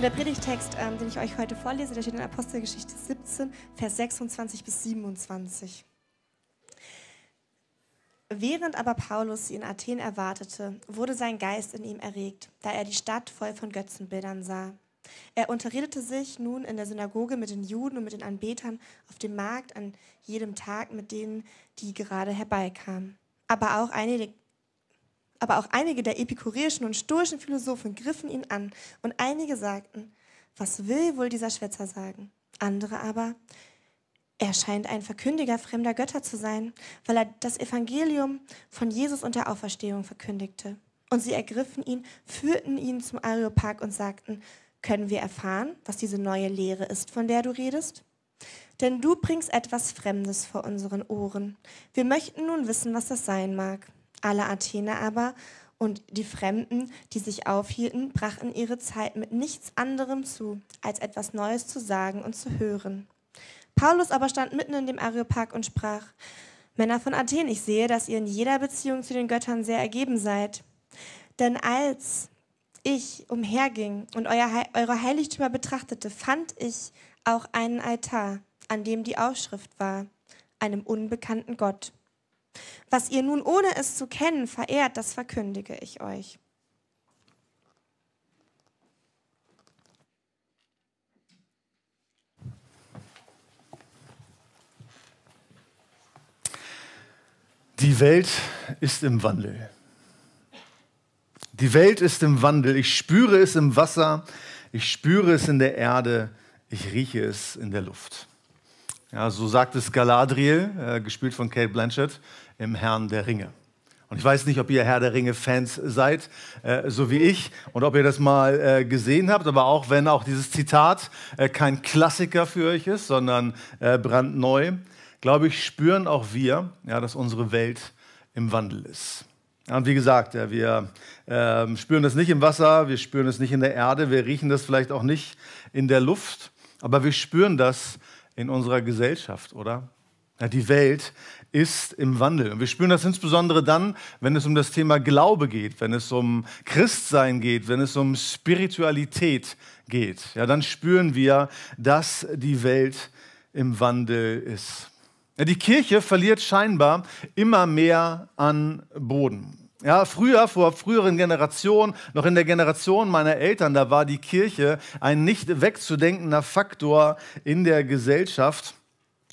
Und der Predigtext, ähm, den ich euch heute vorlese, der steht in Apostelgeschichte 17, Vers 26 bis 27. Während aber Paulus sie in Athen erwartete, wurde sein Geist in ihm erregt, da er die Stadt voll von Götzenbildern sah. Er unterredete sich nun in der Synagoge mit den Juden und mit den Anbetern auf dem Markt an jedem Tag mit denen, die gerade herbeikamen. Aber auch einige aber auch einige der epikureischen und stoischen Philosophen griffen ihn an und einige sagten, was will wohl dieser Schwätzer sagen? Andere aber, er scheint ein Verkündiger fremder Götter zu sein, weil er das Evangelium von Jesus und der Auferstehung verkündigte. Und sie ergriffen ihn, führten ihn zum Areopag und sagten, können wir erfahren, was diese neue Lehre ist, von der du redest? Denn du bringst etwas Fremdes vor unseren Ohren. Wir möchten nun wissen, was das sein mag. Alle Athener aber und die Fremden, die sich aufhielten, brachten ihre Zeit mit nichts anderem zu, als etwas Neues zu sagen und zu hören. Paulus aber stand mitten in dem Areopag und sprach, Männer von Athen, ich sehe, dass ihr in jeder Beziehung zu den Göttern sehr ergeben seid. Denn als ich umherging und euer, eure Heiligtümer betrachtete, fand ich auch einen Altar, an dem die Aufschrift war, einem unbekannten Gott. Was ihr nun ohne es zu kennen verehrt, das verkündige ich euch. Die Welt ist im Wandel. Die Welt ist im Wandel. Ich spüre es im Wasser, ich spüre es in der Erde, ich rieche es in der Luft. Ja, so sagt es Galadriel, äh, gespielt von Kate Blanchett, im Herrn der Ringe. Und ich weiß nicht, ob ihr Herr der Ringe-Fans seid, äh, so wie ich, und ob ihr das mal äh, gesehen habt, aber auch wenn auch dieses Zitat äh, kein Klassiker für euch ist, sondern äh, brandneu, glaube ich, spüren auch wir, ja, dass unsere Welt im Wandel ist. Und wie gesagt, ja, wir ähm, spüren das nicht im Wasser, wir spüren es nicht in der Erde, wir riechen das vielleicht auch nicht in der Luft, aber wir spüren das in unserer Gesellschaft, oder? Ja, die Welt ist im Wandel. Und wir spüren das insbesondere dann, wenn es um das Thema Glaube geht, wenn es um Christsein geht, wenn es um Spiritualität geht. Ja, dann spüren wir, dass die Welt im Wandel ist. Ja, die Kirche verliert scheinbar immer mehr an Boden. Ja, früher, vor früheren Generationen, noch in der Generation meiner Eltern, da war die Kirche ein nicht wegzudenkender Faktor in der Gesellschaft.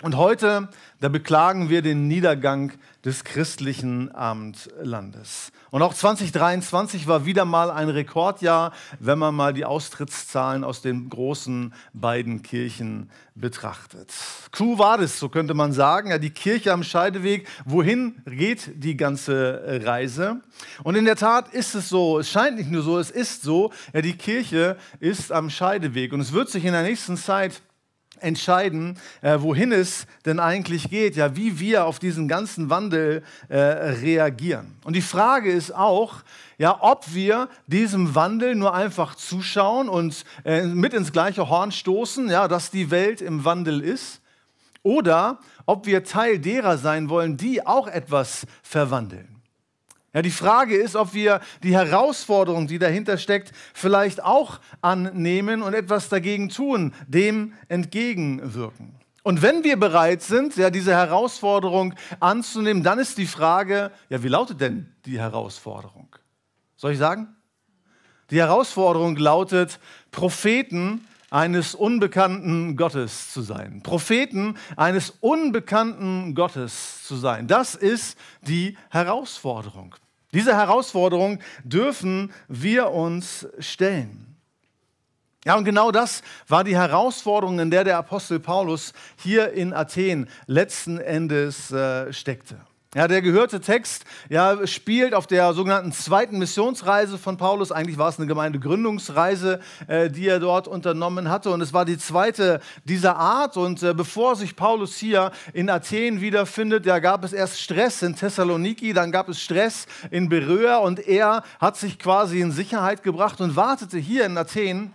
Und heute, da beklagen wir den Niedergang des christlichen Abendlandes. Und auch 2023 war wieder mal ein Rekordjahr, wenn man mal die Austrittszahlen aus den großen beiden Kirchen betrachtet. Kuh war das, so könnte man sagen. Ja, die Kirche am Scheideweg. Wohin geht die ganze Reise? Und in der Tat ist es so. Es scheint nicht nur so, es ist so. Ja, die Kirche ist am Scheideweg. Und es wird sich in der nächsten Zeit entscheiden, äh, wohin es denn eigentlich geht, ja, wie wir auf diesen ganzen Wandel äh, reagieren. Und die Frage ist auch, ja, ob wir diesem Wandel nur einfach zuschauen und äh, mit ins gleiche Horn stoßen, ja, dass die Welt im Wandel ist, oder ob wir Teil derer sein wollen, die auch etwas verwandeln. Ja, die Frage ist, ob wir die Herausforderung, die dahinter steckt, vielleicht auch annehmen und etwas dagegen tun, dem entgegenwirken. Und wenn wir bereit sind, ja, diese Herausforderung anzunehmen, dann ist die Frage, ja, wie lautet denn die Herausforderung? Soll ich sagen? Die Herausforderung lautet, Propheten eines unbekannten Gottes zu sein. Propheten eines unbekannten Gottes zu sein. Das ist die Herausforderung. Diese Herausforderung dürfen wir uns stellen. Ja, und genau das war die Herausforderung, in der der Apostel Paulus hier in Athen letzten Endes äh, steckte. Ja, der gehörte Text ja, spielt auf der sogenannten zweiten Missionsreise von Paulus. Eigentlich war es eine Gemeindegründungsreise, äh, die er dort unternommen hatte. Und es war die zweite dieser Art. Und äh, bevor sich Paulus hier in Athen wiederfindet, ja, gab es erst Stress in Thessaloniki, dann gab es Stress in Beröa. Und er hat sich quasi in Sicherheit gebracht und wartete hier in Athen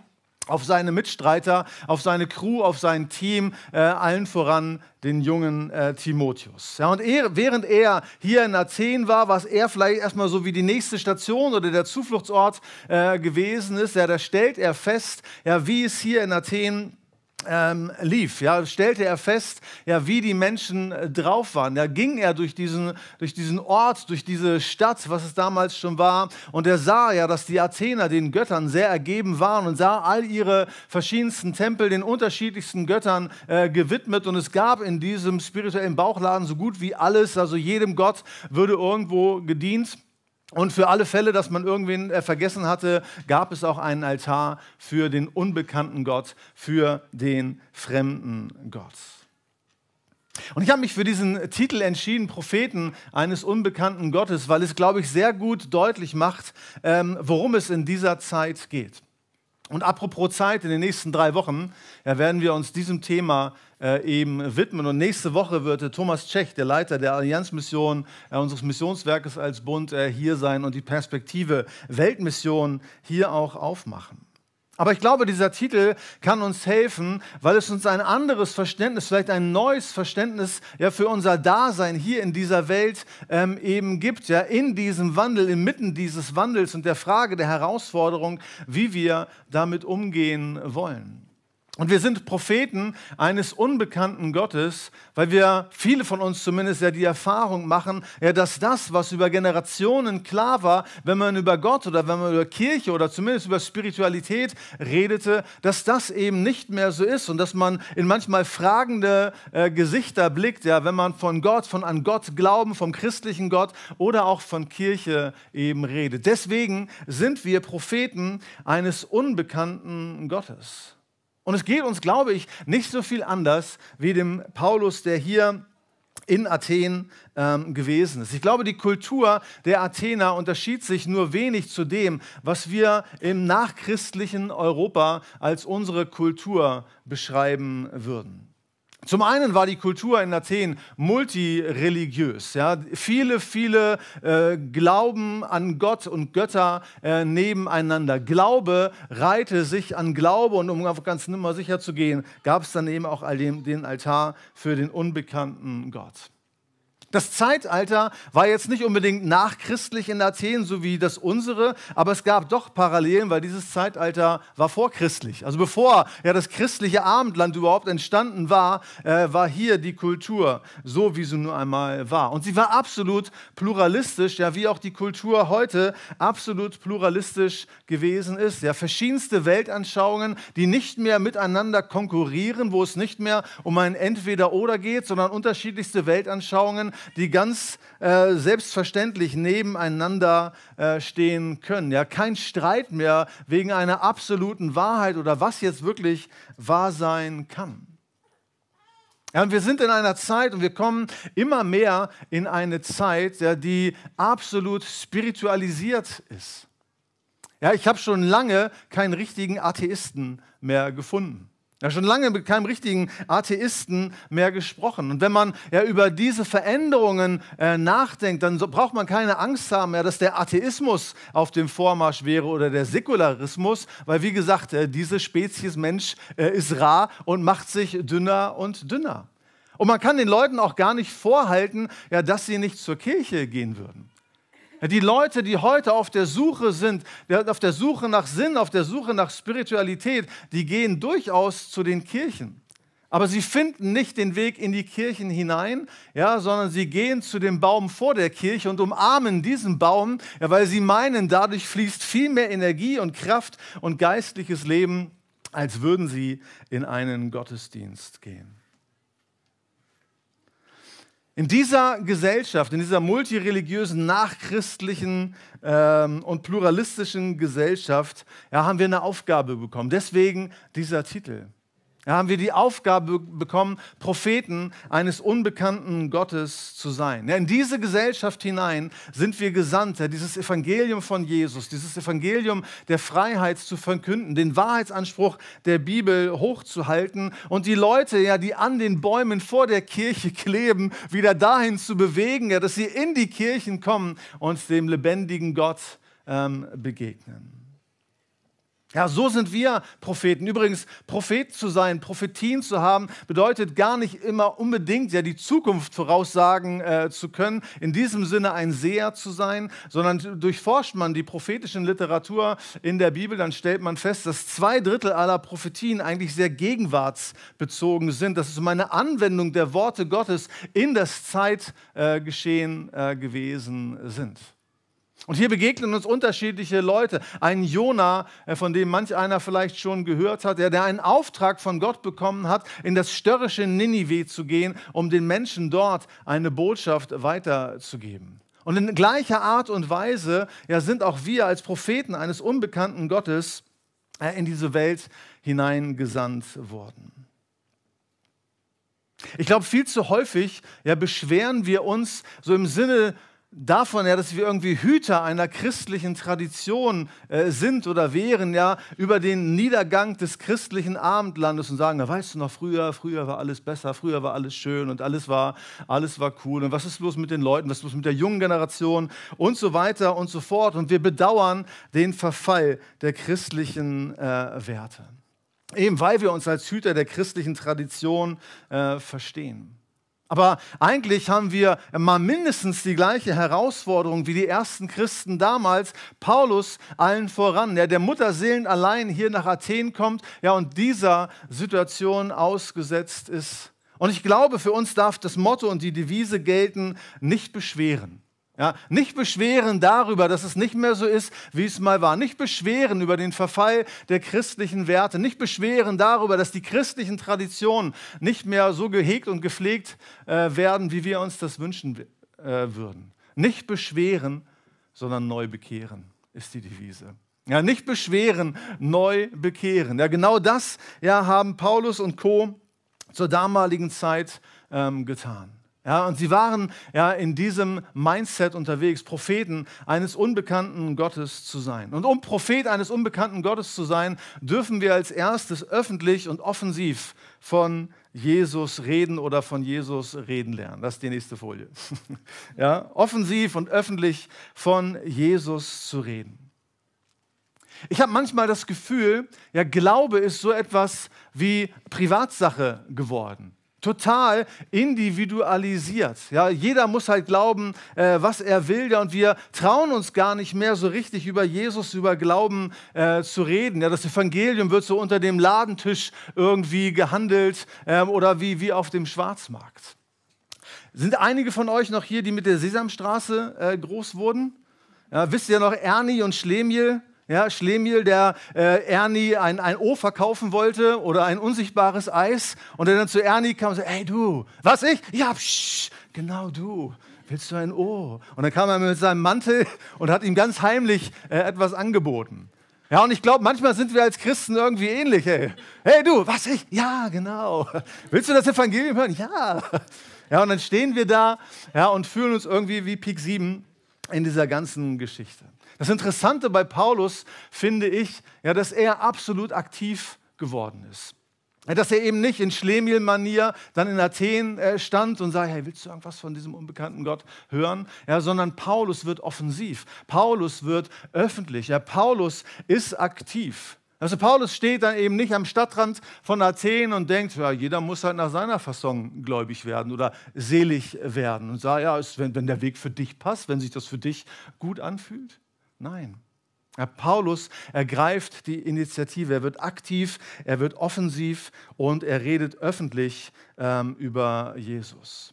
auf seine Mitstreiter, auf seine Crew, auf sein Team, äh, allen voran den jungen äh, Timotheus. Ja, und er, während er hier in Athen war, was er vielleicht erstmal so wie die nächste Station oder der Zufluchtsort äh, gewesen ist, ja, da stellt er fest, ja, wie es hier in Athen ähm, lief, ja, stellte er fest, ja, wie die Menschen äh, drauf waren. Da ging er durch diesen, durch diesen Ort, durch diese Stadt, was es damals schon war, und er sah ja, dass die Athener den Göttern sehr ergeben waren und sah all ihre verschiedensten Tempel den unterschiedlichsten Göttern äh, gewidmet. Und es gab in diesem spirituellen Bauchladen so gut wie alles, also jedem Gott würde irgendwo gedient. Und für alle Fälle, dass man irgendwen äh, vergessen hatte, gab es auch einen Altar für den unbekannten Gott, für den fremden Gott. Und ich habe mich für diesen Titel entschieden, Propheten eines unbekannten Gottes, weil es, glaube ich, sehr gut deutlich macht, ähm, worum es in dieser Zeit geht. Und apropos Zeit, in den nächsten drei Wochen ja, werden wir uns diesem Thema äh, eben widmen. Und nächste Woche wird äh, Thomas Tschech, der Leiter der Allianzmission, äh, unseres Missionswerkes als Bund, äh, hier sein und die Perspektive Weltmission hier auch aufmachen. Aber ich glaube, dieser Titel kann uns helfen, weil es uns ein anderes Verständnis, vielleicht ein neues Verständnis ja, für unser Dasein hier in dieser Welt ähm, eben gibt, ja, in diesem Wandel, inmitten dieses Wandels und der Frage der Herausforderung, wie wir damit umgehen wollen. Und wir sind Propheten eines unbekannten Gottes, weil wir, viele von uns zumindest, ja die Erfahrung machen, ja, dass das, was über Generationen klar war, wenn man über Gott oder wenn man über Kirche oder zumindest über Spiritualität redete, dass das eben nicht mehr so ist und dass man in manchmal fragende äh, Gesichter blickt, ja, wenn man von Gott, von an Gott glauben, vom christlichen Gott oder auch von Kirche eben redet. Deswegen sind wir Propheten eines unbekannten Gottes. Und es geht uns, glaube ich, nicht so viel anders wie dem Paulus, der hier in Athen ähm, gewesen ist. Ich glaube, die Kultur der Athener unterschied sich nur wenig zu dem, was wir im nachchristlichen Europa als unsere Kultur beschreiben würden. Zum einen war die Kultur in Athen multireligiös. Ja? Viele, viele äh, Glauben an Gott und Götter äh, nebeneinander. Glaube reihte sich an Glaube und um auf ganz nimmer sicher zu gehen, gab es dann eben auch all dem, den Altar für den unbekannten Gott. Das Zeitalter war jetzt nicht unbedingt nachchristlich in Athen, so wie das unsere, aber es gab doch Parallelen, weil dieses Zeitalter war vorchristlich. Also bevor ja das christliche Abendland überhaupt entstanden war, äh, war hier die Kultur so, wie sie nun einmal war. Und sie war absolut pluralistisch, ja, wie auch die Kultur heute absolut pluralistisch gewesen ist. Ja, verschiedenste Weltanschauungen, die nicht mehr miteinander konkurrieren, wo es nicht mehr um ein Entweder-Oder geht, sondern unterschiedlichste Weltanschauungen, die ganz äh, selbstverständlich nebeneinander äh, stehen können. Ja, kein Streit mehr wegen einer absoluten Wahrheit oder was jetzt wirklich wahr sein kann. Ja, und wir sind in einer Zeit und wir kommen immer mehr in eine Zeit, ja, die absolut spiritualisiert ist. Ja, ich habe schon lange keinen richtigen Atheisten mehr gefunden. Ja, schon lange mit keinem richtigen Atheisten mehr gesprochen. Und wenn man ja über diese Veränderungen äh, nachdenkt, dann so, braucht man keine Angst haben, ja, dass der Atheismus auf dem Vormarsch wäre oder der Säkularismus, weil wie gesagt, äh, diese Spezies Mensch äh, ist rar und macht sich dünner und dünner. Und man kann den Leuten auch gar nicht vorhalten, ja, dass sie nicht zur Kirche gehen würden. Die Leute, die heute auf der Suche sind, auf der Suche nach Sinn, auf der Suche nach Spiritualität, die gehen durchaus zu den Kirchen. Aber sie finden nicht den Weg in die Kirchen hinein, ja, sondern sie gehen zu dem Baum vor der Kirche und umarmen diesen Baum, ja, weil sie meinen, dadurch fließt viel mehr Energie und Kraft und geistliches Leben, als würden sie in einen Gottesdienst gehen. In dieser Gesellschaft, in dieser multireligiösen, nachchristlichen ähm, und pluralistischen Gesellschaft ja, haben wir eine Aufgabe bekommen. Deswegen dieser Titel. Ja, haben wir die Aufgabe bekommen, Propheten eines unbekannten Gottes zu sein. In diese Gesellschaft hinein sind wir gesandt, dieses Evangelium von Jesus, dieses Evangelium der Freiheit zu verkünden, den Wahrheitsanspruch der Bibel hochzuhalten und die Leute, die an den Bäumen vor der Kirche kleben, wieder dahin zu bewegen, dass sie in die Kirchen kommen und dem lebendigen Gott ähm, begegnen. Ja, so sind wir Propheten. Übrigens, Prophet zu sein, Prophetien zu haben, bedeutet gar nicht immer unbedingt ja die Zukunft voraussagen äh, zu können, in diesem Sinne ein Seher zu sein, sondern durchforscht man die prophetischen Literatur in der Bibel, dann stellt man fest, dass zwei Drittel aller Prophetien eigentlich sehr gegenwartsbezogen sind. Das ist um eine Anwendung der Worte Gottes in das Zeitgeschehen äh, gewesen sind. Und hier begegnen uns unterschiedliche Leute. Ein Jona, äh, von dem manch einer vielleicht schon gehört hat, der, einen Auftrag von Gott bekommen hat, in das störrische Ninive zu gehen, um den Menschen dort eine Botschaft weiterzugeben. Und in gleicher Art und Weise ja, sind auch wir als Propheten eines unbekannten Gottes äh, in diese Welt hineingesandt worden. Ich glaube, viel zu häufig ja, beschweren wir uns so im Sinne davon, ja, dass wir irgendwie Hüter einer christlichen Tradition äh, sind oder wären, ja, über den Niedergang des christlichen Abendlandes und sagen, na, weißt du noch, früher, früher war alles besser, früher war alles schön und alles war, alles war cool und was ist los mit den Leuten, was ist los mit der jungen Generation und so weiter und so fort und wir bedauern den Verfall der christlichen äh, Werte. Eben weil wir uns als Hüter der christlichen Tradition äh, verstehen. Aber eigentlich haben wir mal mindestens die gleiche Herausforderung wie die ersten Christen damals. Paulus allen voran, der der Mutterseelen allein hier nach Athen kommt ja, und dieser Situation ausgesetzt ist. Und ich glaube, für uns darf das Motto und die Devise gelten, nicht beschweren. Ja, nicht beschweren darüber, dass es nicht mehr so ist, wie es mal war. Nicht beschweren über den Verfall der christlichen Werte. Nicht beschweren darüber, dass die christlichen Traditionen nicht mehr so gehegt und gepflegt äh, werden, wie wir uns das wünschen äh, würden. Nicht beschweren, sondern neu bekehren, ist die Devise. Ja, nicht beschweren, neu bekehren. Ja, genau das ja, haben Paulus und Co. zur damaligen Zeit ähm, getan. Ja, und sie waren ja in diesem Mindset unterwegs, Propheten eines unbekannten Gottes zu sein. Und um Prophet eines unbekannten Gottes zu sein, dürfen wir als erstes öffentlich und offensiv von Jesus reden oder von Jesus reden lernen. Das ist die nächste Folie. Ja, offensiv und öffentlich von Jesus zu reden. Ich habe manchmal das Gefühl, ja, Glaube ist so etwas wie Privatsache geworden total individualisiert. Ja, jeder muss halt glauben, äh, was er will. Ja, und wir trauen uns gar nicht mehr so richtig über Jesus, über Glauben äh, zu reden. Ja, das Evangelium wird so unter dem Ladentisch irgendwie gehandelt äh, oder wie, wie auf dem Schwarzmarkt. Sind einige von euch noch hier, die mit der Sesamstraße äh, groß wurden? Ja, wisst ihr noch Ernie und Schlemiel? Ja, Schlemiel, der äh, Ernie ein, ein O verkaufen wollte oder ein unsichtbares Eis und der dann zu Ernie kam und sagte, ey du, was ich? Ja, psch, genau du. Willst du ein O? Und dann kam er mit seinem Mantel und hat ihm ganz heimlich äh, etwas angeboten. Ja, und ich glaube, manchmal sind wir als Christen irgendwie ähnlich. Hey. hey du, was ich? Ja, genau. Willst du das Evangelium hören? Ja. Ja, und dann stehen wir da ja, und fühlen uns irgendwie wie Pik 7 in dieser ganzen Geschichte. Das Interessante bei Paulus finde ich, ja, dass er absolut aktiv geworden ist. Dass er eben nicht in Schlemiel-Manier dann in Athen äh, stand und sagte, hey, willst du irgendwas von diesem unbekannten Gott hören? Ja, sondern Paulus wird offensiv. Paulus wird öffentlich. Ja, Paulus ist aktiv. Also Paulus steht dann eben nicht am Stadtrand von Athen und denkt, ja, jeder muss halt nach seiner Fasson gläubig werden oder selig werden und sagt, ja, wenn, wenn der Weg für dich passt, wenn sich das für dich gut anfühlt. Nein. Paulus ergreift die Initiative, er wird aktiv, er wird offensiv und er redet öffentlich ähm, über Jesus.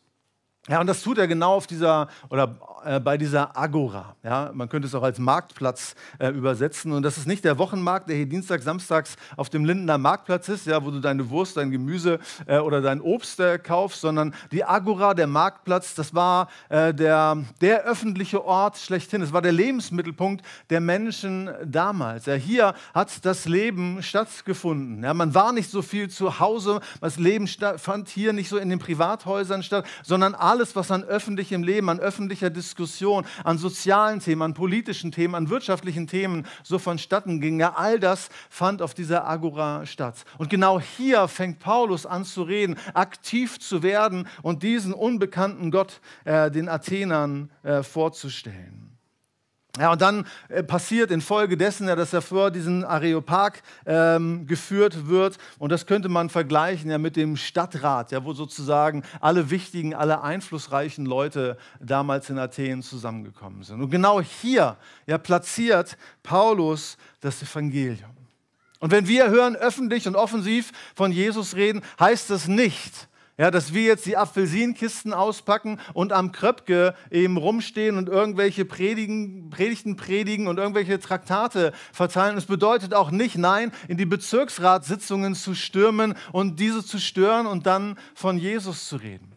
Ja, und das tut er genau auf dieser oder äh, bei dieser Agora. Ja, man könnte es auch als Marktplatz äh, übersetzen. Und das ist nicht der Wochenmarkt, der hier Dienstag, Samstags auf dem Lindener Marktplatz ist, ja, wo du deine Wurst, dein Gemüse äh, oder dein Obst äh, kaufst, sondern die Agora, der Marktplatz, das war äh, der, der öffentliche Ort schlechthin. Es war der Lebensmittelpunkt der Menschen damals. Ja, hier hat das Leben stattgefunden. Ja, man war nicht so viel zu Hause, das Leben fand hier nicht so in den Privathäusern statt, sondern alles, was an öffentlichem Leben, an öffentlicher Diskussion, an sozialen Themen, an politischen Themen, an wirtschaftlichen Themen so vonstatten ging. Ja, all das fand auf dieser Agora statt. Und genau hier fängt Paulus an zu reden, aktiv zu werden und diesen unbekannten Gott äh, den Athenern äh, vorzustellen. Ja, und dann äh, passiert infolgedessen ja, dass er vor diesen Areopag ähm, geführt wird. Und das könnte man vergleichen ja, mit dem Stadtrat, ja, wo sozusagen alle wichtigen, alle einflussreichen Leute damals in Athen zusammengekommen sind. Und genau hier ja, platziert Paulus das Evangelium. Und wenn wir hören, öffentlich und offensiv von Jesus reden, heißt das nicht, ja, dass wir jetzt die Apfelsinenkisten auspacken und am Kröpke eben rumstehen und irgendwelche Predigen, Predigten predigen und irgendwelche Traktate verteilen. Es bedeutet auch nicht, nein, in die Bezirksratssitzungen zu stürmen und diese zu stören und dann von Jesus zu reden.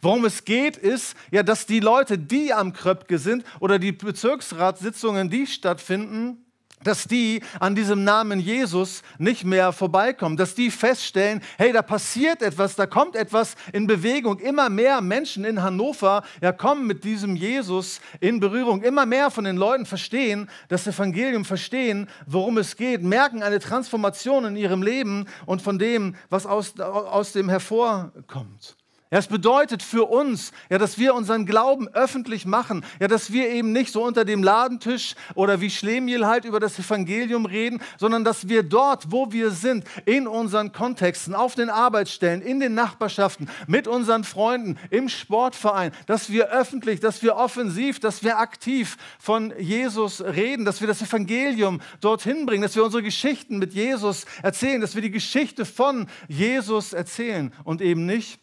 Worum es geht, ist ja, dass die Leute, die am Kröpke sind oder die Bezirksratssitzungen, die stattfinden, dass die an diesem Namen Jesus nicht mehr vorbeikommen, dass die feststellen, hey, da passiert etwas, da kommt etwas in Bewegung. Immer mehr Menschen in Hannover ja, kommen mit diesem Jesus in Berührung. Immer mehr von den Leuten verstehen das Evangelium, verstehen, worum es geht, merken eine Transformation in ihrem Leben und von dem, was aus, aus dem hervorkommt. Ja, es bedeutet für uns, ja, dass wir unseren Glauben öffentlich machen, ja, dass wir eben nicht so unter dem Ladentisch oder wie Schlemiel halt über das Evangelium reden, sondern dass wir dort, wo wir sind, in unseren Kontexten, auf den Arbeitsstellen, in den Nachbarschaften, mit unseren Freunden, im Sportverein, dass wir öffentlich, dass wir offensiv, dass wir aktiv von Jesus reden, dass wir das Evangelium dorthin bringen, dass wir unsere Geschichten mit Jesus erzählen, dass wir die Geschichte von Jesus erzählen und eben nicht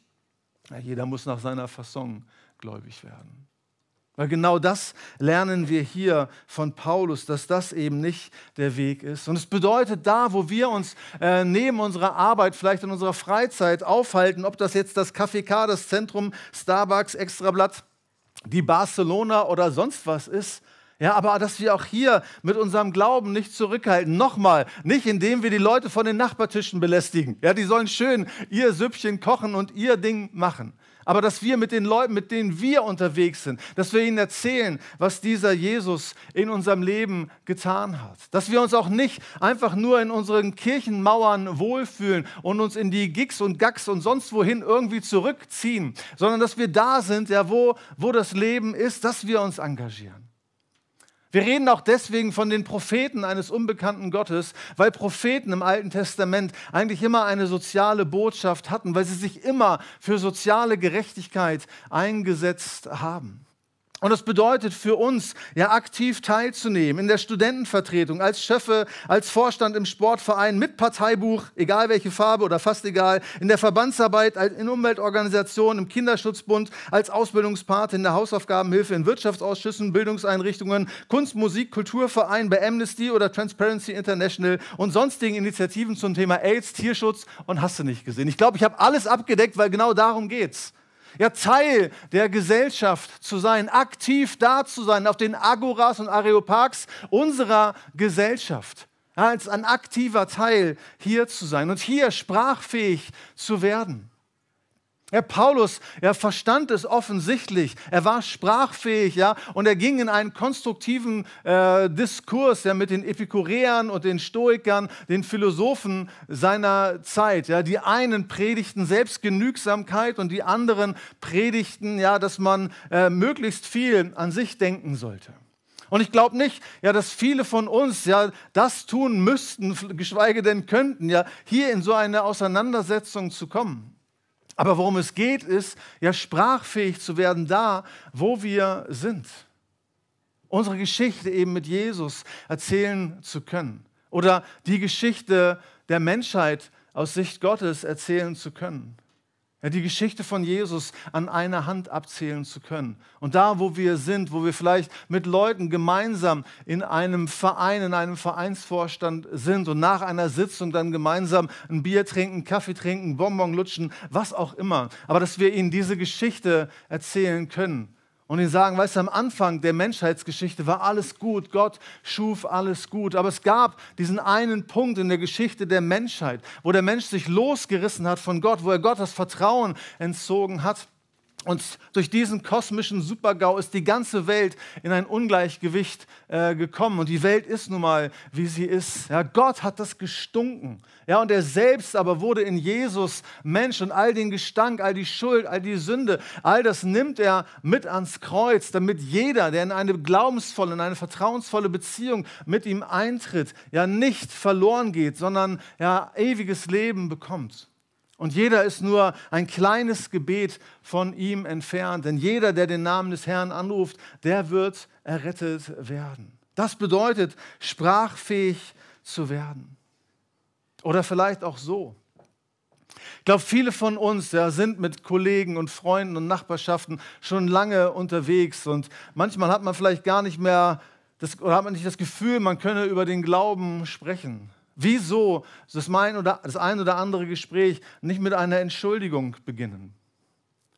ja, jeder muss nach seiner Fasson gläubig werden. Weil genau das lernen wir hier von Paulus, dass das eben nicht der Weg ist. Und es bedeutet, da, wo wir uns äh, neben unserer Arbeit, vielleicht in unserer Freizeit aufhalten, ob das jetzt das KFK, das Zentrum, Starbucks, Extrablatt, die Barcelona oder sonst was ist, ja, aber dass wir auch hier mit unserem Glauben nicht zurückhalten. Nochmal, nicht indem wir die Leute von den Nachbartischen belästigen. Ja, die sollen schön ihr Süppchen kochen und ihr Ding machen. Aber dass wir mit den Leuten, mit denen wir unterwegs sind, dass wir ihnen erzählen, was dieser Jesus in unserem Leben getan hat. Dass wir uns auch nicht einfach nur in unseren Kirchenmauern wohlfühlen und uns in die Gigs und Gags und sonst wohin irgendwie zurückziehen, sondern dass wir da sind, ja, wo, wo das Leben ist, dass wir uns engagieren. Wir reden auch deswegen von den Propheten eines unbekannten Gottes, weil Propheten im Alten Testament eigentlich immer eine soziale Botschaft hatten, weil sie sich immer für soziale Gerechtigkeit eingesetzt haben. Und das bedeutet für uns, ja aktiv teilzunehmen in der Studentenvertretung, als Schöffe, als Vorstand im Sportverein, mit Parteibuch, egal welche Farbe oder fast egal, in der Verbandsarbeit, in Umweltorganisationen, im Kinderschutzbund, als Ausbildungspate in der Hausaufgabenhilfe, in Wirtschaftsausschüssen, Bildungseinrichtungen, Kunst, Musik, Kulturverein, bei Amnesty oder Transparency International und sonstigen Initiativen zum Thema AIDS, Tierschutz und hast du nicht gesehen. Ich glaube, ich habe alles abgedeckt, weil genau darum geht's ja, Teil der Gesellschaft zu sein, aktiv da zu sein, auf den Agoras und Areopags unserer Gesellschaft. Als ein aktiver Teil hier zu sein und hier sprachfähig zu werden. Ja, Paulus, er verstand es offensichtlich. Er war sprachfähig, ja, und er ging in einen konstruktiven äh, Diskurs ja, mit den Epikureern und den Stoikern, den Philosophen seiner Zeit. Ja, die einen predigten Selbstgenügsamkeit und die anderen predigten, ja, dass man äh, möglichst viel an sich denken sollte. Und ich glaube nicht, ja, dass viele von uns ja das tun müssten, geschweige denn könnten, ja, hier in so eine Auseinandersetzung zu kommen. Aber worum es geht, ist, ja, sprachfähig zu werden da, wo wir sind. Unsere Geschichte eben mit Jesus erzählen zu können. Oder die Geschichte der Menschheit aus Sicht Gottes erzählen zu können. Ja, die Geschichte von Jesus an einer Hand abzählen zu können. Und da, wo wir sind, wo wir vielleicht mit Leuten gemeinsam in einem Verein, in einem Vereinsvorstand sind und nach einer Sitzung dann gemeinsam ein Bier trinken, Kaffee trinken, Bonbon lutschen, was auch immer. Aber dass wir ihnen diese Geschichte erzählen können und ihnen sagen, weißt du, am Anfang der Menschheitsgeschichte war alles gut, Gott schuf alles gut, aber es gab diesen einen Punkt in der Geschichte der Menschheit, wo der Mensch sich losgerissen hat von Gott, wo er Gott das Vertrauen entzogen hat und durch diesen kosmischen Supergau ist die ganze Welt in ein Ungleichgewicht äh, gekommen. Und die Welt ist nun mal, wie sie ist. Ja, Gott hat das gestunken. Ja, und er selbst aber wurde in Jesus Mensch und all den Gestank, all die Schuld, all die Sünde, all das nimmt er mit ans Kreuz, damit jeder, der in eine glaubensvolle, in eine vertrauensvolle Beziehung mit ihm eintritt, ja nicht verloren geht, sondern ja ewiges Leben bekommt. Und jeder ist nur ein kleines Gebet von ihm entfernt. Denn jeder, der den Namen des Herrn anruft, der wird errettet werden. Das bedeutet, sprachfähig zu werden. Oder vielleicht auch so. Ich glaube, viele von uns ja, sind mit Kollegen und Freunden und Nachbarschaften schon lange unterwegs. Und manchmal hat man vielleicht gar nicht mehr das, oder hat man nicht das Gefühl, man könne über den Glauben sprechen. Wieso das, mein oder, das ein oder andere Gespräch nicht mit einer Entschuldigung beginnen?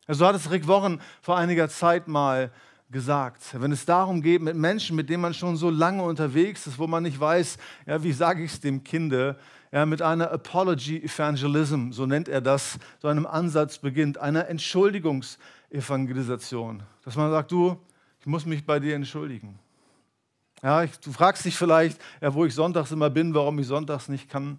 So hat es Rick Warren vor einiger Zeit mal gesagt. Wenn es darum geht, mit Menschen, mit denen man schon so lange unterwegs ist, wo man nicht weiß, ja, wie sage ich es dem Kinde, ja, mit einer Apology Evangelism, so nennt er das, so einem Ansatz beginnt, einer Entschuldigungsevangelisation. Dass man sagt, du, ich muss mich bei dir entschuldigen. Ja, ich, du fragst dich vielleicht, ja, wo ich sonntags immer bin, warum ich sonntags nicht kann.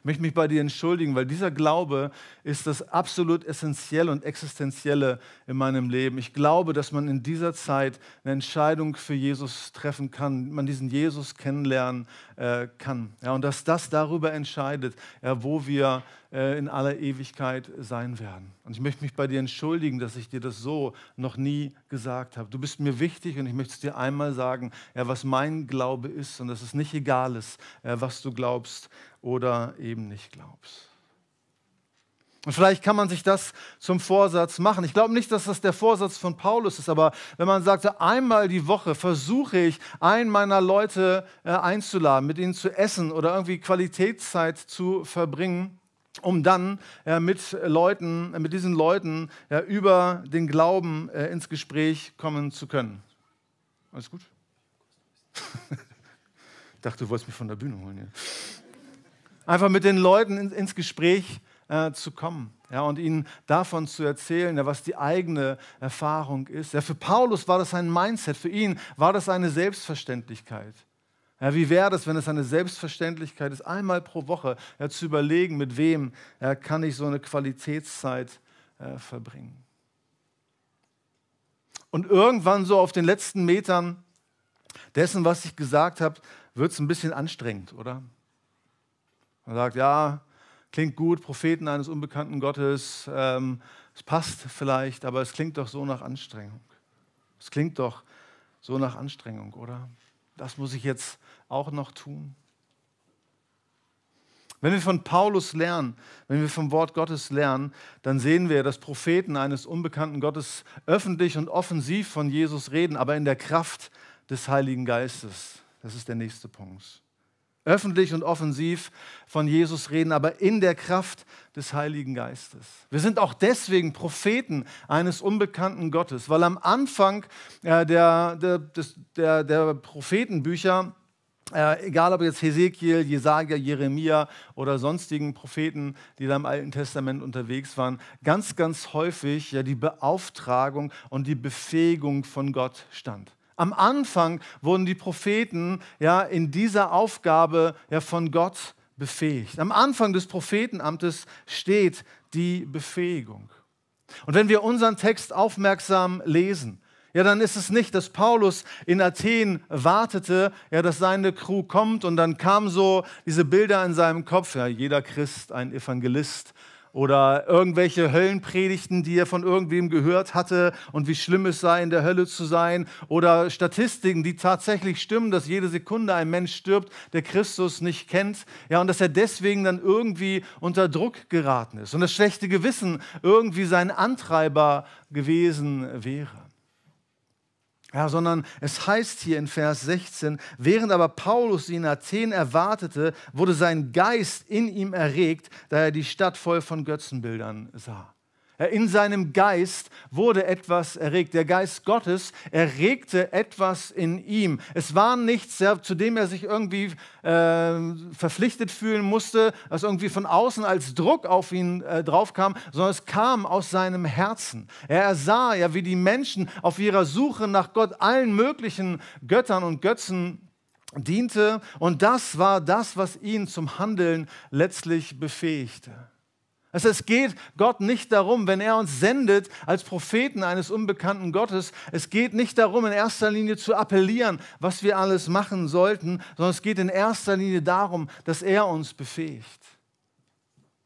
Ich möchte mich bei dir entschuldigen, weil dieser Glaube ist das absolut Essentielle und Existenzielle in meinem Leben. Ich glaube, dass man in dieser Zeit eine Entscheidung für Jesus treffen kann, man diesen Jesus kennenlernen äh, kann. Ja, und dass das darüber entscheidet, ja, wo wir äh, in aller Ewigkeit sein werden. Und ich möchte mich bei dir entschuldigen, dass ich dir das so noch nie gesagt habe. Du bist mir wichtig und ich möchte es dir einmal sagen, ja, was mein Glaube ist und dass es nicht egal ist, äh, was du glaubst oder eben nicht glaubst. Und vielleicht kann man sich das zum Vorsatz machen. Ich glaube nicht, dass das der Vorsatz von Paulus ist, aber wenn man sagt, einmal die Woche versuche ich, einen meiner Leute äh, einzuladen, mit ihnen zu essen oder irgendwie Qualitätszeit zu verbringen, um dann äh, mit Leuten, mit diesen Leuten über den Glauben äh, ins Gespräch kommen zu können. Alles gut? ich dachte, du wolltest mich von der Bühne holen. Ja einfach mit den Leuten in, ins Gespräch äh, zu kommen ja, und ihnen davon zu erzählen, ja, was die eigene Erfahrung ist. Ja, für Paulus war das ein Mindset, für ihn war das eine Selbstverständlichkeit. Ja, wie wäre das, wenn es eine Selbstverständlichkeit ist, einmal pro Woche ja, zu überlegen, mit wem ja, kann ich so eine Qualitätszeit äh, verbringen. Und irgendwann so auf den letzten Metern dessen, was ich gesagt habe, wird es ein bisschen anstrengend, oder? Man sagt, ja, klingt gut, Propheten eines unbekannten Gottes, ähm, es passt vielleicht, aber es klingt doch so nach Anstrengung. Es klingt doch so nach Anstrengung, oder? Das muss ich jetzt auch noch tun. Wenn wir von Paulus lernen, wenn wir vom Wort Gottes lernen, dann sehen wir, dass Propheten eines unbekannten Gottes öffentlich und offensiv von Jesus reden, aber in der Kraft des Heiligen Geistes. Das ist der nächste Punkt öffentlich und offensiv von Jesus reden, aber in der Kraft des Heiligen Geistes. Wir sind auch deswegen Propheten eines unbekannten Gottes, weil am Anfang äh, der, der, der, der Prophetenbücher äh, egal ob jetzt Hesekiel, Jesaja, Jeremia oder sonstigen Propheten, die da im Alten Testament unterwegs waren, ganz, ganz häufig ja die Beauftragung und die Befähigung von Gott stand. Am Anfang wurden die Propheten ja in dieser Aufgabe ja von Gott befähigt. Am Anfang des Prophetenamtes steht die Befähigung. Und wenn wir unseren Text aufmerksam lesen, ja, dann ist es nicht, dass Paulus in Athen wartete, ja, dass seine Crew kommt und dann kamen so diese Bilder in seinem Kopf, ja, jeder Christ ein Evangelist oder irgendwelche Höllenpredigten, die er von irgendwem gehört hatte und wie schlimm es sei, in der Hölle zu sein oder Statistiken, die tatsächlich stimmen, dass jede Sekunde ein Mensch stirbt, der Christus nicht kennt, ja, und dass er deswegen dann irgendwie unter Druck geraten ist und das schlechte Gewissen irgendwie sein Antreiber gewesen wäre. Ja, sondern es heißt hier in Vers 16, während aber Paulus ihn in Athen erwartete, wurde sein Geist in ihm erregt, da er die Stadt voll von Götzenbildern sah. In seinem Geist wurde etwas erregt. Der Geist Gottes erregte etwas in ihm. Es war nichts, zu dem er sich irgendwie äh, verpflichtet fühlen musste, was irgendwie von außen als Druck auf ihn äh, draufkam, sondern es kam aus seinem Herzen. Er sah ja, wie die Menschen auf ihrer Suche nach Gott allen möglichen Göttern und Götzen diente. Und das war das, was ihn zum Handeln letztlich befähigte. Also es geht Gott nicht darum, wenn er uns sendet als Propheten eines unbekannten Gottes, es geht nicht darum, in erster Linie zu appellieren, was wir alles machen sollten, sondern es geht in erster Linie darum, dass er uns befähigt.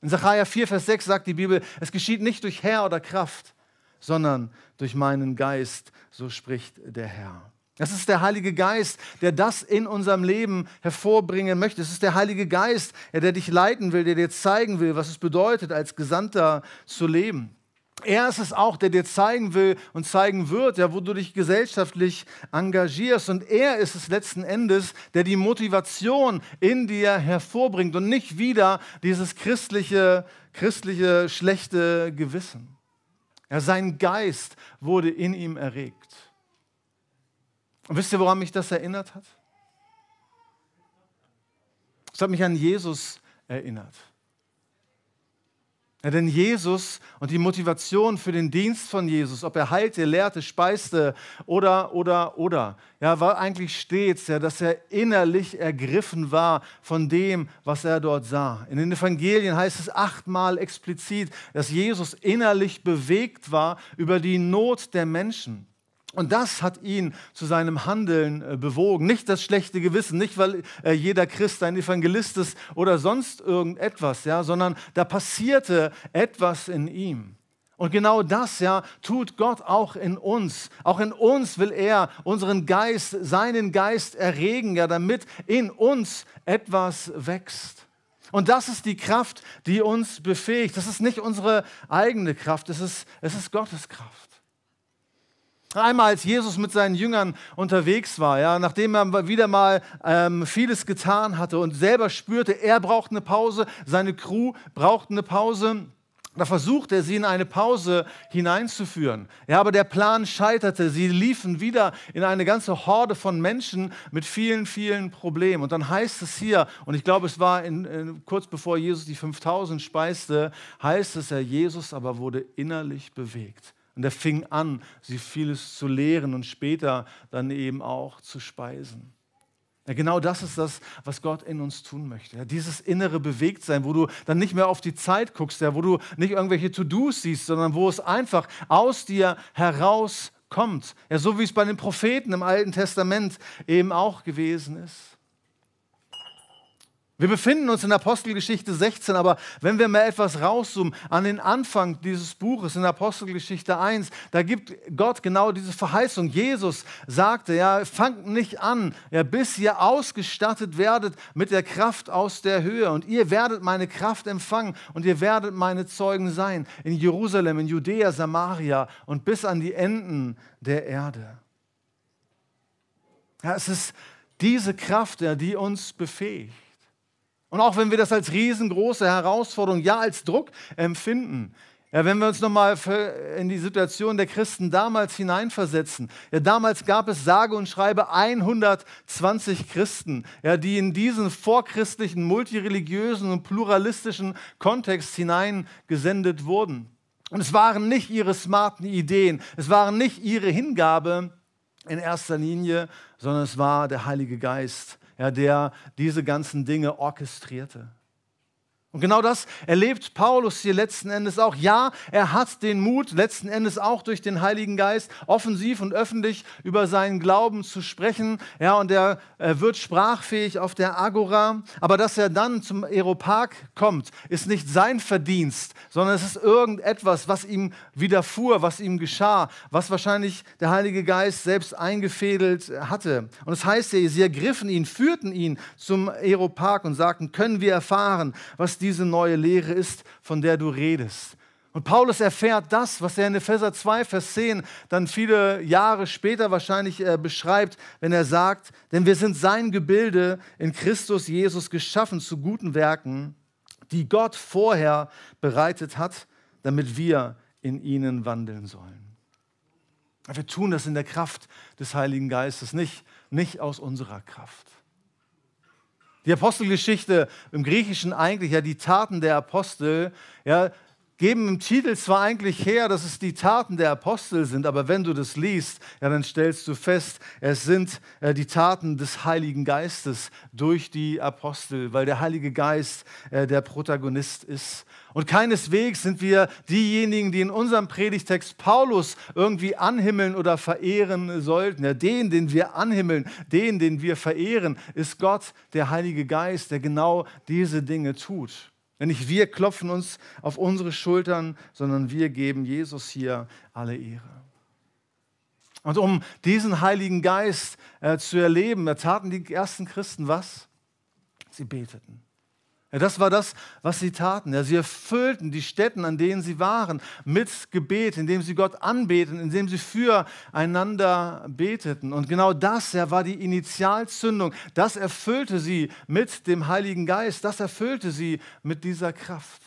In Sacharja 4, Vers 6 sagt die Bibel, es geschieht nicht durch Herr oder Kraft, sondern durch meinen Geist, so spricht der Herr. Es ist der Heilige Geist, der das in unserem Leben hervorbringen möchte. Es ist der Heilige Geist, der dich leiten will, der dir zeigen will, was es bedeutet, als Gesandter zu leben. Er ist es auch, der dir zeigen will und zeigen wird, ja, wo du dich gesellschaftlich engagierst. Und er ist es letzten Endes, der die Motivation in dir hervorbringt und nicht wieder dieses christliche, christliche schlechte Gewissen. Ja, sein Geist wurde in ihm erregt. Und wisst ihr, woran mich das erinnert hat? Es hat mich an Jesus erinnert. Ja, denn Jesus und die Motivation für den Dienst von Jesus, ob er heilte, lehrte, speiste oder, oder, oder, ja, war eigentlich stets, ja, dass er innerlich ergriffen war von dem, was er dort sah. In den Evangelien heißt es achtmal explizit, dass Jesus innerlich bewegt war über die Not der Menschen. Und das hat ihn zu seinem Handeln äh, bewogen. Nicht das schlechte Gewissen, nicht weil äh, jeder Christ ein Evangelist ist oder sonst irgendetwas, ja, sondern da passierte etwas in ihm. Und genau das ja tut Gott auch in uns. Auch in uns will er unseren Geist, seinen Geist erregen, ja, damit in uns etwas wächst. Und das ist die Kraft, die uns befähigt. Das ist nicht unsere eigene Kraft, es ist, es ist Gottes Kraft. Einmal, als Jesus mit seinen Jüngern unterwegs war, ja, nachdem er wieder mal ähm, vieles getan hatte und selber spürte, er braucht eine Pause, seine Crew braucht eine Pause, da versucht er, sie in eine Pause hineinzuführen. Ja, aber der Plan scheiterte. Sie liefen wieder in eine ganze Horde von Menschen mit vielen, vielen Problemen. Und dann heißt es hier, und ich glaube, es war in, in, kurz bevor Jesus die 5000 speiste, heißt es, ja, Jesus aber wurde innerlich bewegt. Und er fing an, sie vieles zu lehren und später dann eben auch zu speisen. Ja, genau das ist das, was Gott in uns tun möchte. Ja, dieses innere Bewegtsein, wo du dann nicht mehr auf die Zeit guckst, ja, wo du nicht irgendwelche To-Dos siehst, sondern wo es einfach aus dir herauskommt. Ja, so wie es bei den Propheten im Alten Testament eben auch gewesen ist. Wir befinden uns in Apostelgeschichte 16, aber wenn wir mal etwas rauszoomen an den Anfang dieses Buches in Apostelgeschichte 1, da gibt Gott genau diese Verheißung. Jesus sagte, ja, fangt nicht an, ja, bis ihr ausgestattet werdet mit der Kraft aus der Höhe und ihr werdet meine Kraft empfangen und ihr werdet meine Zeugen sein in Jerusalem, in Judäa, Samaria und bis an die Enden der Erde. Ja, es ist diese Kraft, ja, die uns befähigt. Und auch wenn wir das als riesengroße Herausforderung, ja als Druck empfinden, ja, wenn wir uns nochmal in die Situation der Christen damals hineinversetzen, ja, damals gab es sage und schreibe 120 Christen, ja, die in diesen vorchristlichen, multireligiösen und pluralistischen Kontext hineingesendet wurden. Und es waren nicht ihre smarten Ideen, es waren nicht ihre Hingabe in erster Linie, sondern es war der Heilige Geist, ja, der diese ganzen Dinge orchestrierte. Und genau das erlebt Paulus hier letzten Endes auch. Ja, er hat den Mut, letzten Endes auch durch den Heiligen Geist offensiv und öffentlich über seinen Glauben zu sprechen. Ja, und er, er wird sprachfähig auf der Agora. Aber dass er dann zum Aeropark kommt, ist nicht sein Verdienst, sondern es ist irgendetwas, was ihm widerfuhr, was ihm geschah, was wahrscheinlich der Heilige Geist selbst eingefädelt hatte. Und es das heißt ja, sie ergriffen ihn, führten ihn zum Aeropark und sagten, können wir erfahren, was diese neue Lehre ist, von der du redest. Und Paulus erfährt das, was er in Epheser 2, Vers 10 dann viele Jahre später wahrscheinlich äh, beschreibt, wenn er sagt, denn wir sind sein Gebilde in Christus Jesus geschaffen zu guten Werken, die Gott vorher bereitet hat, damit wir in ihnen wandeln sollen. Wir tun das in der Kraft des Heiligen Geistes, nicht, nicht aus unserer Kraft. Die Apostelgeschichte im Griechischen eigentlich, ja, die Taten der Apostel, ja, geben im Titel zwar eigentlich her, dass es die Taten der Apostel sind, aber wenn du das liest, ja, dann stellst du fest, es sind äh, die Taten des Heiligen Geistes durch die Apostel, weil der Heilige Geist äh, der Protagonist ist. Und keineswegs sind wir diejenigen, die in unserem Predigtext Paulus irgendwie anhimmeln oder verehren sollten. Ja, den, den wir anhimmeln, den, den wir verehren, ist Gott, der Heilige Geist, der genau diese Dinge tut. Denn nicht wir klopfen uns auf unsere Schultern, sondern wir geben Jesus hier alle Ehre. Und um diesen Heiligen Geist äh, zu erleben, taten die ersten Christen was? Sie beteten. Ja, das war das, was sie taten. Ja, sie erfüllten die Städten, an denen sie waren, mit Gebet, indem sie Gott anbeten, indem sie füreinander beteten. Und genau das ja, war die Initialzündung. Das erfüllte sie mit dem Heiligen Geist. Das erfüllte sie mit dieser Kraft.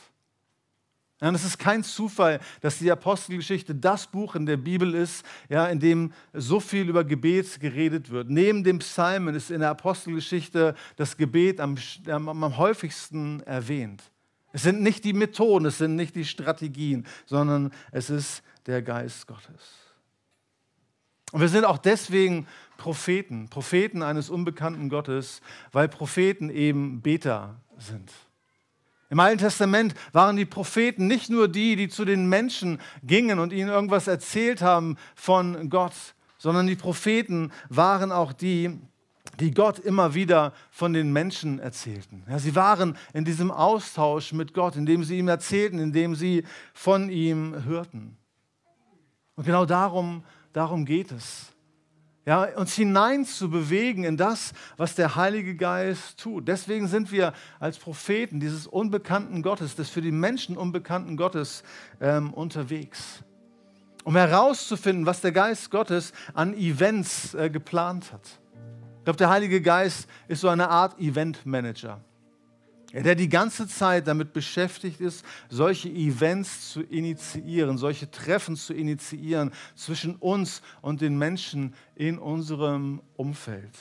Ja, und es ist kein Zufall, dass die Apostelgeschichte das Buch in der Bibel ist, ja, in dem so viel über Gebet geredet wird. Neben dem Psalmen ist in der Apostelgeschichte das Gebet am, am, am häufigsten erwähnt. Es sind nicht die Methoden, es sind nicht die Strategien, sondern es ist der Geist Gottes. Und wir sind auch deswegen Propheten, Propheten eines unbekannten Gottes, weil Propheten eben Beter sind. Im Alten Testament waren die Propheten nicht nur die, die zu den Menschen gingen und ihnen irgendwas erzählt haben von Gott, sondern die Propheten waren auch die, die Gott immer wieder von den Menschen erzählten. Ja, sie waren in diesem Austausch mit Gott, indem sie ihm erzählten, indem sie von ihm hörten. Und genau darum, darum geht es ja, uns hinein zu bewegen in das, was der Heilige Geist tut. Deswegen sind wir als Propheten dieses unbekannten Gottes, des für die Menschen unbekannten Gottes ähm, unterwegs. Um herauszufinden, was der Geist Gottes an Events äh, geplant hat. Ich glaube, der Heilige Geist ist so eine Art Event-Manager der die ganze Zeit damit beschäftigt ist, solche Events zu initiieren, solche Treffen zu initiieren zwischen uns und den Menschen in unserem Umfeld.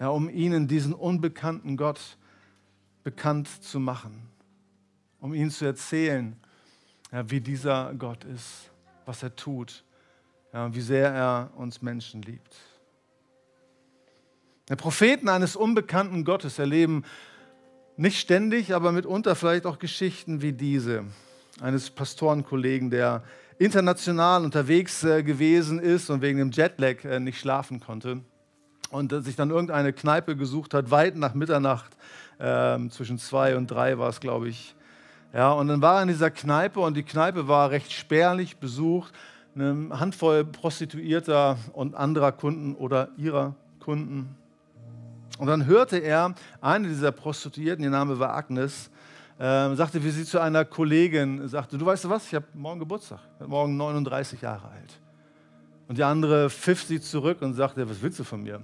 Ja, um ihnen diesen unbekannten Gott bekannt zu machen, um ihnen zu erzählen, ja, wie dieser Gott ist, was er tut, ja, wie sehr er uns Menschen liebt. Die Propheten eines unbekannten Gottes erleben nicht ständig, aber mitunter vielleicht auch Geschichten wie diese eines Pastorenkollegen, der international unterwegs äh, gewesen ist und wegen dem Jetlag äh, nicht schlafen konnte und äh, sich dann irgendeine Kneipe gesucht hat, weit nach Mitternacht, ähm, zwischen zwei und drei war es, glaube ich. Ja, und dann war er in dieser Kneipe und die Kneipe war recht spärlich besucht, eine Handvoll Prostituierter und anderer Kunden oder ihrer Kunden. Und dann hörte er, eine dieser Prostituierten, ihr Name war Agnes, äh, sagte, wie sie zu einer Kollegin sagte, du weißt du was, ich habe morgen Geburtstag, morgen 39 Jahre alt. Und die andere pfiff sie zurück und sagte, was willst du von mir?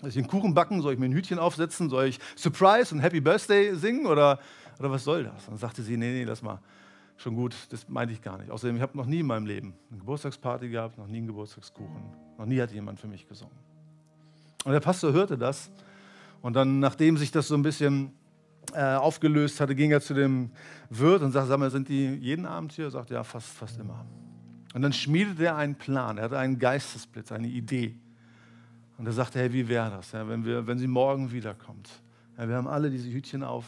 Soll ich einen Kuchen backen? Soll ich mir ein Hütchen aufsetzen? Soll ich Surprise und Happy Birthday singen? Oder, oder was soll das? Und dann sagte sie, nee, nee, lass mal. Schon gut, das meinte ich gar nicht. Außerdem, ich habe noch nie in meinem Leben eine Geburtstagsparty gehabt, noch nie einen Geburtstagskuchen. Noch nie hat jemand für mich gesungen. Und der Pastor hörte das und dann, nachdem sich das so ein bisschen äh, aufgelöst hatte, ging er zu dem Wirt und sagte, sag mal, sind die jeden Abend hier? Er sagte, ja, fast, fast immer. Und dann schmiedete er einen Plan, er hatte einen Geistesblitz, eine Idee. Und er sagte, hey, wie wäre das, ja, wenn, wir, wenn sie morgen wiederkommt? Ja, wir haben alle diese Hütchen auf,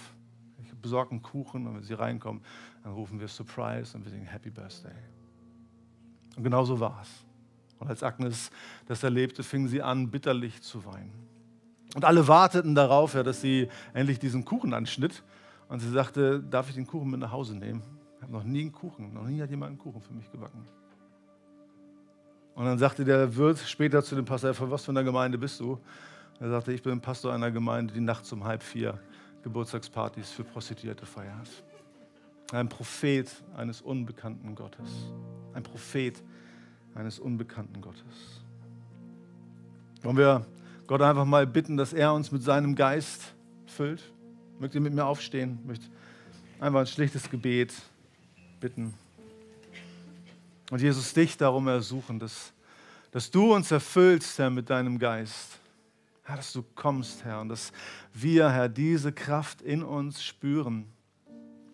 besorgt einen Kuchen und wenn sie reinkommen, dann rufen wir Surprise und wir singen Happy Birthday. Und genau so war es. Und als Agnes das erlebte, fing sie an, bitterlich zu weinen. Und alle warteten darauf, ja, dass sie endlich diesen Kuchen anschnitt. Und sie sagte, darf ich den Kuchen mit nach Hause nehmen? Ich habe noch nie einen Kuchen, noch nie hat jemand einen Kuchen für mich gebacken. Und dann sagte der Wirt später zu dem Pastor, von was für einer Gemeinde bist du? Er sagte, ich bin Pastor einer Gemeinde, die nachts um halb vier Geburtstagspartys für Prostituierte feiert. Ein Prophet eines unbekannten Gottes. Ein Prophet eines unbekannten Gottes. Wollen wir Gott einfach mal bitten, dass er uns mit seinem Geist füllt? Mögt ihr mit mir aufstehen? Ich möchte einfach ein schlichtes Gebet bitten. Und Jesus, dich darum ersuchen, dass, dass du uns erfüllst, Herr, mit deinem Geist. Herr, dass du kommst, Herr, und dass wir, Herr, diese Kraft in uns spüren.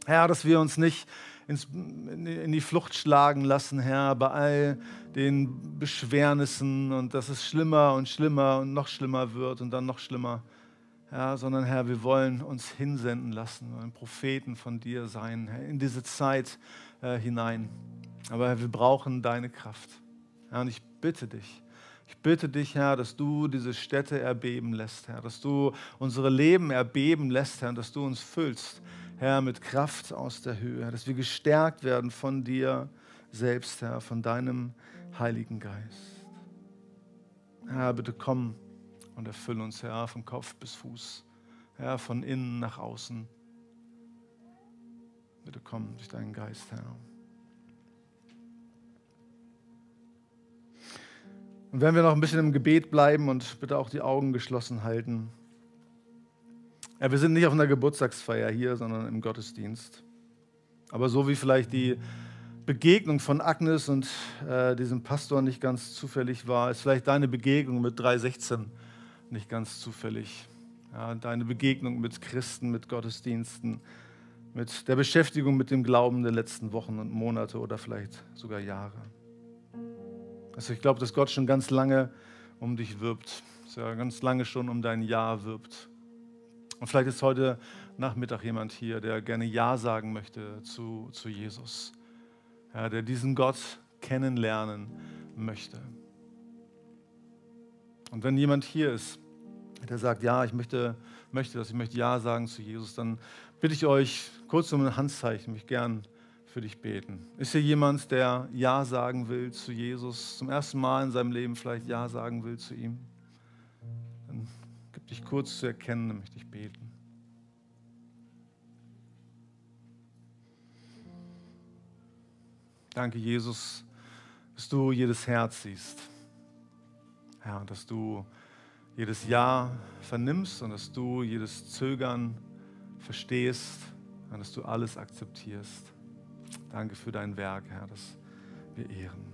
Herr, dass wir uns nicht ins, in die Flucht schlagen lassen, Herr, bei all den Beschwernissen und dass es schlimmer und schlimmer und noch schlimmer wird und dann noch schlimmer. Ja, sondern Herr, wir wollen uns hinsenden lassen, ein Propheten von dir sein, Herr, in diese Zeit äh, hinein. Aber Herr, wir brauchen deine Kraft. Ja, und ich bitte dich, ich bitte dich, Herr, dass du diese Städte erbeben lässt, Herr, dass du unsere Leben erbeben lässt, Herr, und dass du uns füllst, Herr, mit Kraft aus der Höhe, dass wir gestärkt werden von dir selbst, Herr, von deinem Heiligen Geist. Herr, bitte komm und erfülle uns, Herr, von Kopf bis Fuß, Herr, von innen nach außen. Bitte komm durch deinen Geist, Herr. Und wenn wir noch ein bisschen im Gebet bleiben und bitte auch die Augen geschlossen halten. Ja, wir sind nicht auf einer Geburtstagsfeier hier, sondern im Gottesdienst. Aber so wie vielleicht die Begegnung von Agnes und äh, diesem Pastor nicht ganz zufällig war, ist vielleicht deine Begegnung mit 316 nicht ganz zufällig. Ja, deine Begegnung mit Christen, mit Gottesdiensten, mit der Beschäftigung mit dem Glauben der letzten Wochen und Monate oder vielleicht sogar Jahre. Also ich glaube, dass Gott schon ganz lange um dich wirbt, dass ganz lange schon um dein Ja wirbt. Und vielleicht ist heute Nachmittag jemand hier, der gerne Ja sagen möchte zu, zu Jesus, ja, der diesen Gott kennenlernen möchte. Und wenn jemand hier ist, der sagt, ja, ich möchte, möchte das, ich möchte Ja sagen zu Jesus, dann bitte ich euch kurz um ein Handzeichen, mich gern für dich beten. Ist hier jemand, der Ja sagen will zu Jesus, zum ersten Mal in seinem Leben vielleicht Ja sagen will zu ihm? Dich kurz zu erkennen, dann möchte ich beten. Danke, Jesus, dass du jedes Herz siehst. Herr, ja, dass du jedes Ja vernimmst und dass du jedes Zögern verstehst und dass du alles akzeptierst. Danke für dein Werk, Herr, das wir ehren.